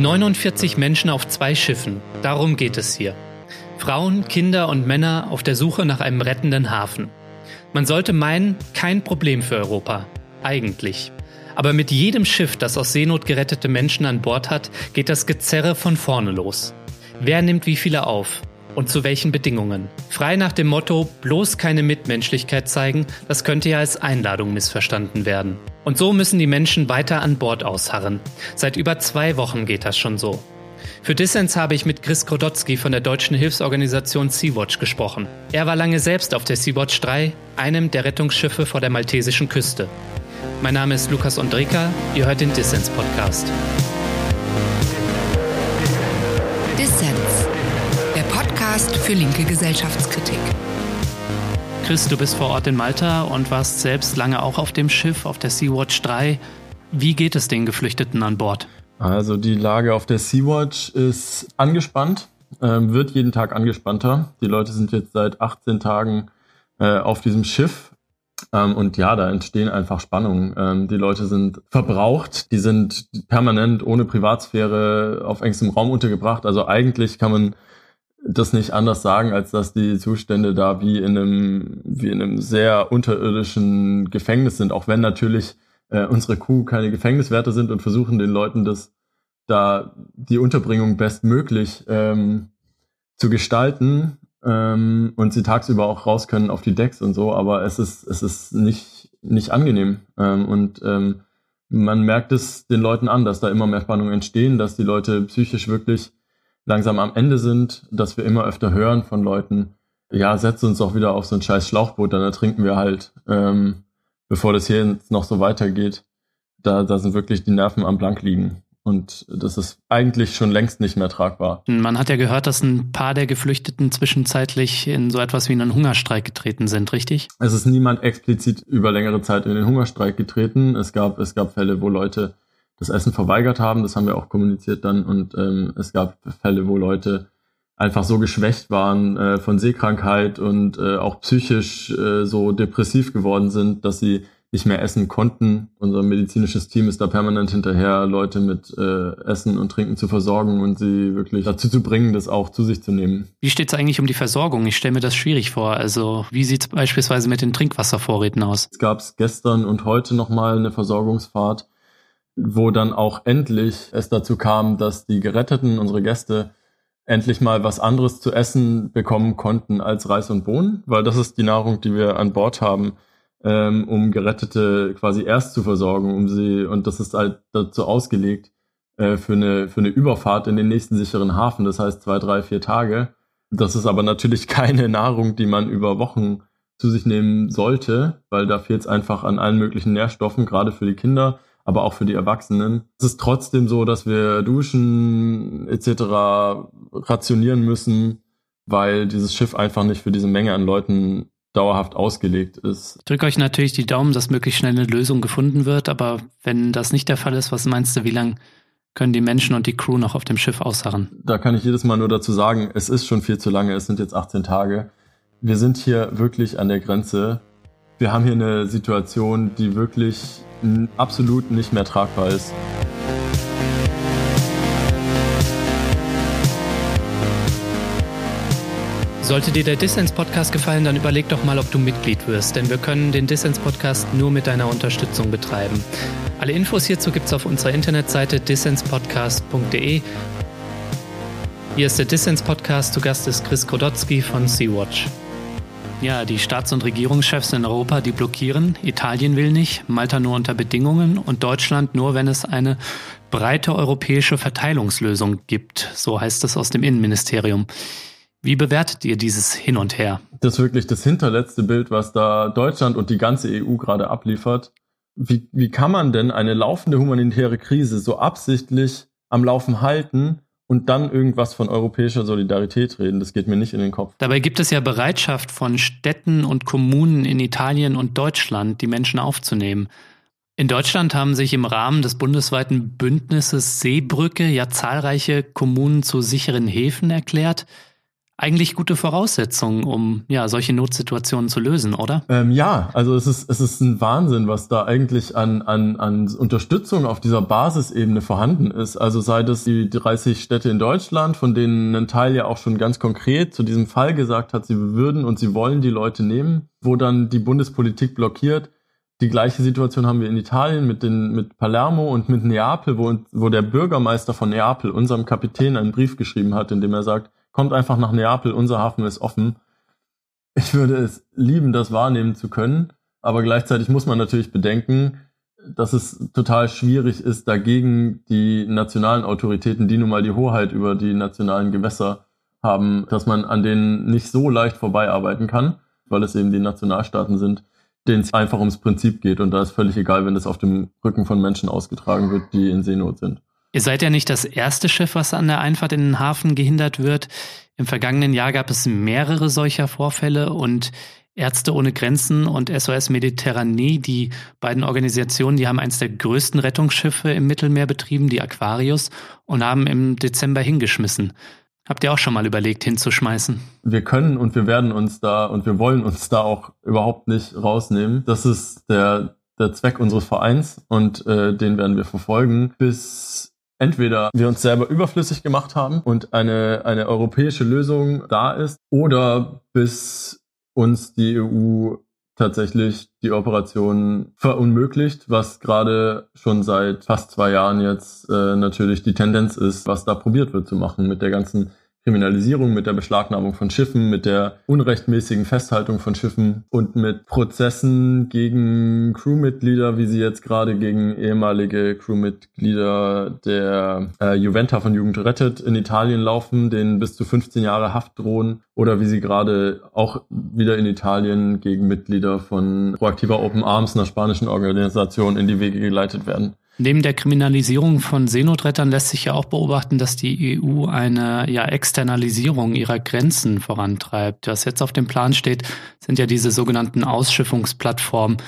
49 Menschen auf zwei Schiffen, darum geht es hier. Frauen, Kinder und Männer auf der Suche nach einem rettenden Hafen. Man sollte meinen, kein Problem für Europa. Eigentlich. Aber mit jedem Schiff, das aus Seenot gerettete Menschen an Bord hat, geht das Gezerre von vorne los. Wer nimmt wie viele auf? Und zu welchen Bedingungen? Frei nach dem Motto, bloß keine Mitmenschlichkeit zeigen, das könnte ja als Einladung missverstanden werden. Und so müssen die Menschen weiter an Bord ausharren. Seit über zwei Wochen geht das schon so. Für Dissens habe ich mit Chris Krodotzki von der deutschen Hilfsorganisation Sea-Watch gesprochen. Er war lange selbst auf der Sea-Watch 3, einem der Rettungsschiffe vor der maltesischen Küste. Mein Name ist Lukas Ondreka, ihr hört den Dissens Podcast für linke Gesellschaftskritik. Chris, du bist vor Ort in Malta und warst selbst lange auch auf dem Schiff, auf der Sea-Watch 3. Wie geht es den Geflüchteten an Bord? Also die Lage auf der Sea-Watch ist angespannt, ähm, wird jeden Tag angespannter. Die Leute sind jetzt seit 18 Tagen äh, auf diesem Schiff. Ähm, und ja, da entstehen einfach Spannungen. Ähm, die Leute sind verbraucht, die sind permanent ohne Privatsphäre auf engstem Raum untergebracht. Also eigentlich kann man das nicht anders sagen, als dass die Zustände da wie in einem, wie in einem sehr unterirdischen Gefängnis sind, auch wenn natürlich äh, unsere Crew keine Gefängniswärter sind und versuchen den Leuten das da die Unterbringung bestmöglich ähm, zu gestalten ähm, und sie tagsüber auch raus können auf die Decks und so, aber es ist es ist nicht nicht angenehm ähm, und ähm, man merkt es den Leuten an, dass da immer mehr Spannungen entstehen, dass die Leute psychisch wirklich langsam am Ende sind, dass wir immer öfter hören von Leuten, ja, setzt uns doch wieder auf so ein scheiß Schlauchboot, dann ertrinken wir halt. Ähm, bevor das hier noch so weitergeht, da, da sind wirklich die Nerven am Blank liegen. Und das ist eigentlich schon längst nicht mehr tragbar. Man hat ja gehört, dass ein paar der Geflüchteten zwischenzeitlich in so etwas wie einen Hungerstreik getreten sind, richtig? Es ist niemand explizit über längere Zeit in den Hungerstreik getreten. Es gab, es gab Fälle, wo Leute das Essen verweigert haben, das haben wir auch kommuniziert dann. Und ähm, es gab Fälle, wo Leute einfach so geschwächt waren äh, von Seekrankheit und äh, auch psychisch äh, so depressiv geworden sind, dass sie nicht mehr essen konnten. Unser medizinisches Team ist da permanent hinterher, Leute mit äh, Essen und Trinken zu versorgen und sie wirklich dazu zu bringen, das auch zu sich zu nehmen. Wie steht es eigentlich um die Versorgung? Ich stelle mir das schwierig vor. Also wie sieht es beispielsweise mit den Trinkwasservorräten aus? Es gab gestern und heute nochmal eine Versorgungsfahrt, wo dann auch endlich es dazu kam, dass die Geretteten, unsere Gäste, endlich mal was anderes zu essen bekommen konnten als Reis und Bohnen, weil das ist die Nahrung, die wir an Bord haben, ähm, um Gerettete quasi erst zu versorgen, um sie, und das ist halt dazu ausgelegt, äh, für, eine, für eine Überfahrt in den nächsten sicheren Hafen, das heißt zwei, drei, vier Tage. Das ist aber natürlich keine Nahrung, die man über Wochen zu sich nehmen sollte, weil da fehlt es einfach an allen möglichen Nährstoffen, gerade für die Kinder aber auch für die Erwachsenen. Es ist trotzdem so, dass wir Duschen etc. rationieren müssen, weil dieses Schiff einfach nicht für diese Menge an Leuten dauerhaft ausgelegt ist. Ich drücke euch natürlich die Daumen, dass möglichst schnell eine Lösung gefunden wird, aber wenn das nicht der Fall ist, was meinst du, wie lange können die Menschen und die Crew noch auf dem Schiff ausharren? Da kann ich jedes Mal nur dazu sagen, es ist schon viel zu lange, es sind jetzt 18 Tage. Wir sind hier wirklich an der Grenze. Wir haben hier eine Situation, die wirklich absolut nicht mehr tragbar ist. Sollte dir der Dissens-Podcast gefallen, dann überleg doch mal, ob du Mitglied wirst, denn wir können den Dissens-Podcast nur mit deiner Unterstützung betreiben. Alle Infos hierzu gibt es auf unserer Internetseite dissenspodcast.de. Hier ist der Dissens-Podcast, zu Gast ist Chris Kodotzki von Sea-Watch. Ja, die Staats- und Regierungschefs in Europa, die blockieren. Italien will nicht, Malta nur unter Bedingungen und Deutschland nur, wenn es eine breite europäische Verteilungslösung gibt. So heißt es aus dem Innenministerium. Wie bewertet ihr dieses Hin und Her? Das ist wirklich das hinterletzte Bild, was da Deutschland und die ganze EU gerade abliefert. Wie, wie kann man denn eine laufende humanitäre Krise so absichtlich am Laufen halten und dann irgendwas von europäischer Solidarität reden. Das geht mir nicht in den Kopf. Dabei gibt es ja Bereitschaft von Städten und Kommunen in Italien und Deutschland, die Menschen aufzunehmen. In Deutschland haben sich im Rahmen des bundesweiten Bündnisses Seebrücke ja zahlreiche Kommunen zu sicheren Häfen erklärt. Eigentlich gute Voraussetzungen, um ja solche Notsituationen zu lösen, oder? Ähm, ja, also es ist, es ist ein Wahnsinn, was da eigentlich an, an, an Unterstützung auf dieser Basisebene vorhanden ist. Also sei das die 30 Städte in Deutschland, von denen ein Teil ja auch schon ganz konkret zu diesem Fall gesagt hat, sie würden und sie wollen die Leute nehmen, wo dann die Bundespolitik blockiert die gleiche Situation haben wir in Italien mit, den, mit Palermo und mit Neapel, wo, wo der Bürgermeister von Neapel unserem Kapitän einen Brief geschrieben hat, in dem er sagt, kommt einfach nach Neapel, unser Hafen ist offen. Ich würde es lieben, das wahrnehmen zu können, aber gleichzeitig muss man natürlich bedenken, dass es total schwierig ist, dagegen die nationalen Autoritäten, die nun mal die Hoheit über die nationalen Gewässer haben, dass man an denen nicht so leicht vorbeiarbeiten kann, weil es eben die Nationalstaaten sind denen es einfach ums Prinzip geht. Und da ist völlig egal, wenn es auf dem Rücken von Menschen ausgetragen wird, die in Seenot sind. Ihr seid ja nicht das erste Schiff, was an der Einfahrt in den Hafen gehindert wird. Im vergangenen Jahr gab es mehrere solcher Vorfälle und Ärzte ohne Grenzen und SOS Mediterranee, die beiden Organisationen, die haben eines der größten Rettungsschiffe im Mittelmeer betrieben, die Aquarius, und haben im Dezember hingeschmissen. Habt ihr auch schon mal überlegt, hinzuschmeißen? Wir können und wir werden uns da und wir wollen uns da auch überhaupt nicht rausnehmen. Das ist der, der Zweck unseres Vereins und äh, den werden wir verfolgen, bis entweder wir uns selber überflüssig gemacht haben und eine, eine europäische Lösung da ist oder bis uns die EU tatsächlich die Operation verunmöglicht, was gerade schon seit fast zwei Jahren jetzt äh, natürlich die Tendenz ist, was da probiert wird zu machen mit der ganzen Kriminalisierung, mit der Beschlagnahmung von Schiffen, mit der unrechtmäßigen Festhaltung von Schiffen und mit Prozessen gegen Crewmitglieder, wie sie jetzt gerade gegen ehemalige Crewmitglieder der äh, Juventa von Jugend rettet in Italien laufen, denen bis zu 15 Jahre Haft drohen, oder wie sie gerade auch wieder in Italien gegen Mitglieder von Proaktiver Open Arms, einer spanischen Organisation, in die Wege geleitet werden. Neben der Kriminalisierung von Seenotrettern lässt sich ja auch beobachten, dass die EU eine ja, Externalisierung ihrer Grenzen vorantreibt. Was jetzt auf dem Plan steht, sind ja diese sogenannten Ausschiffungsplattformen,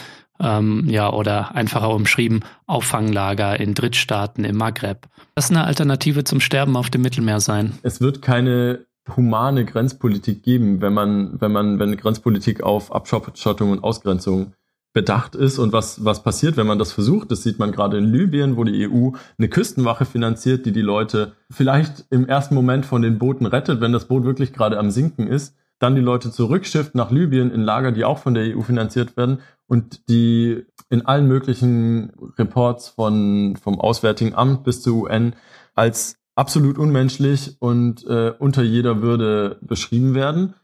ähm, ja, oder einfacher umschrieben, Auffanglager in Drittstaaten im Maghreb. Das ist eine Alternative zum Sterben auf dem Mittelmeer sein. Es wird keine humane Grenzpolitik geben, wenn man, wenn man, wenn Grenzpolitik auf Abschottung und Ausgrenzung bedacht ist und was, was passiert, wenn man das versucht. Das sieht man gerade in Libyen, wo die EU eine Küstenwache finanziert, die die Leute vielleicht im ersten Moment von den Booten rettet, wenn das Boot wirklich gerade am Sinken ist, dann die Leute zurückschifft nach Libyen in Lager, die auch von der EU finanziert werden und die in allen möglichen Reports von, vom Auswärtigen Amt bis zur UN als absolut unmenschlich und äh, unter jeder Würde beschrieben werden,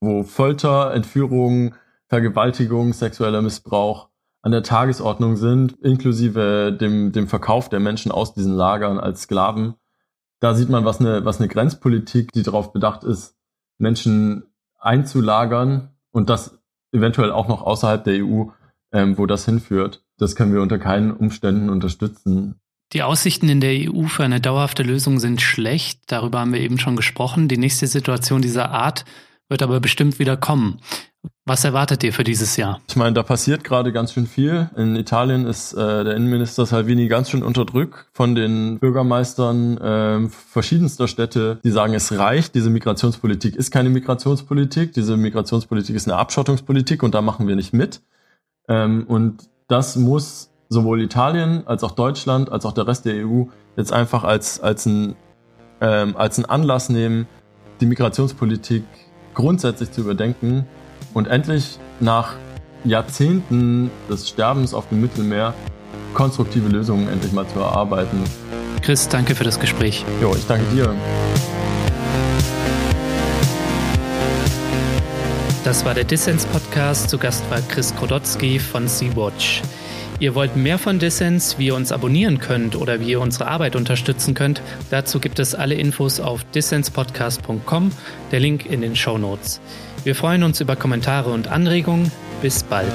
wo Folter, Entführung, Vergewaltigung, sexueller Missbrauch an der Tagesordnung sind, inklusive dem, dem Verkauf der Menschen aus diesen Lagern als Sklaven. Da sieht man, was eine, was eine Grenzpolitik, die darauf bedacht ist, Menschen einzulagern und das eventuell auch noch außerhalb der EU, ähm, wo das hinführt. Das können wir unter keinen Umständen unterstützen. Die Aussichten in der EU für eine dauerhafte Lösung sind schlecht. Darüber haben wir eben schon gesprochen. Die nächste Situation dieser Art wird aber bestimmt wieder kommen. Was erwartet ihr für dieses Jahr? Ich meine, da passiert gerade ganz schön viel. In Italien ist äh, der Innenminister Salvini ganz schön unter Druck von den Bürgermeistern äh, verschiedenster Städte, die sagen, es reicht. Diese Migrationspolitik ist keine Migrationspolitik. Diese Migrationspolitik ist eine Abschottungspolitik und da machen wir nicht mit. Ähm, und das muss sowohl Italien als auch Deutschland als auch der Rest der EU jetzt einfach als, als, ein, ähm, als ein Anlass nehmen, die Migrationspolitik grundsätzlich zu überdenken und endlich nach Jahrzehnten des Sterbens auf dem Mittelmeer konstruktive Lösungen endlich mal zu erarbeiten. Chris, danke für das Gespräch. Jo, ich danke dir. Das war der Dissens-Podcast. Zu Gast war Chris Krodotzki von Sea-Watch. Ihr wollt mehr von Dissens, wie ihr uns abonnieren könnt oder wie ihr unsere Arbeit unterstützen könnt, dazu gibt es alle Infos auf dissenspodcast.com, der Link in den Show Notes. Wir freuen uns über Kommentare und Anregungen. Bis bald.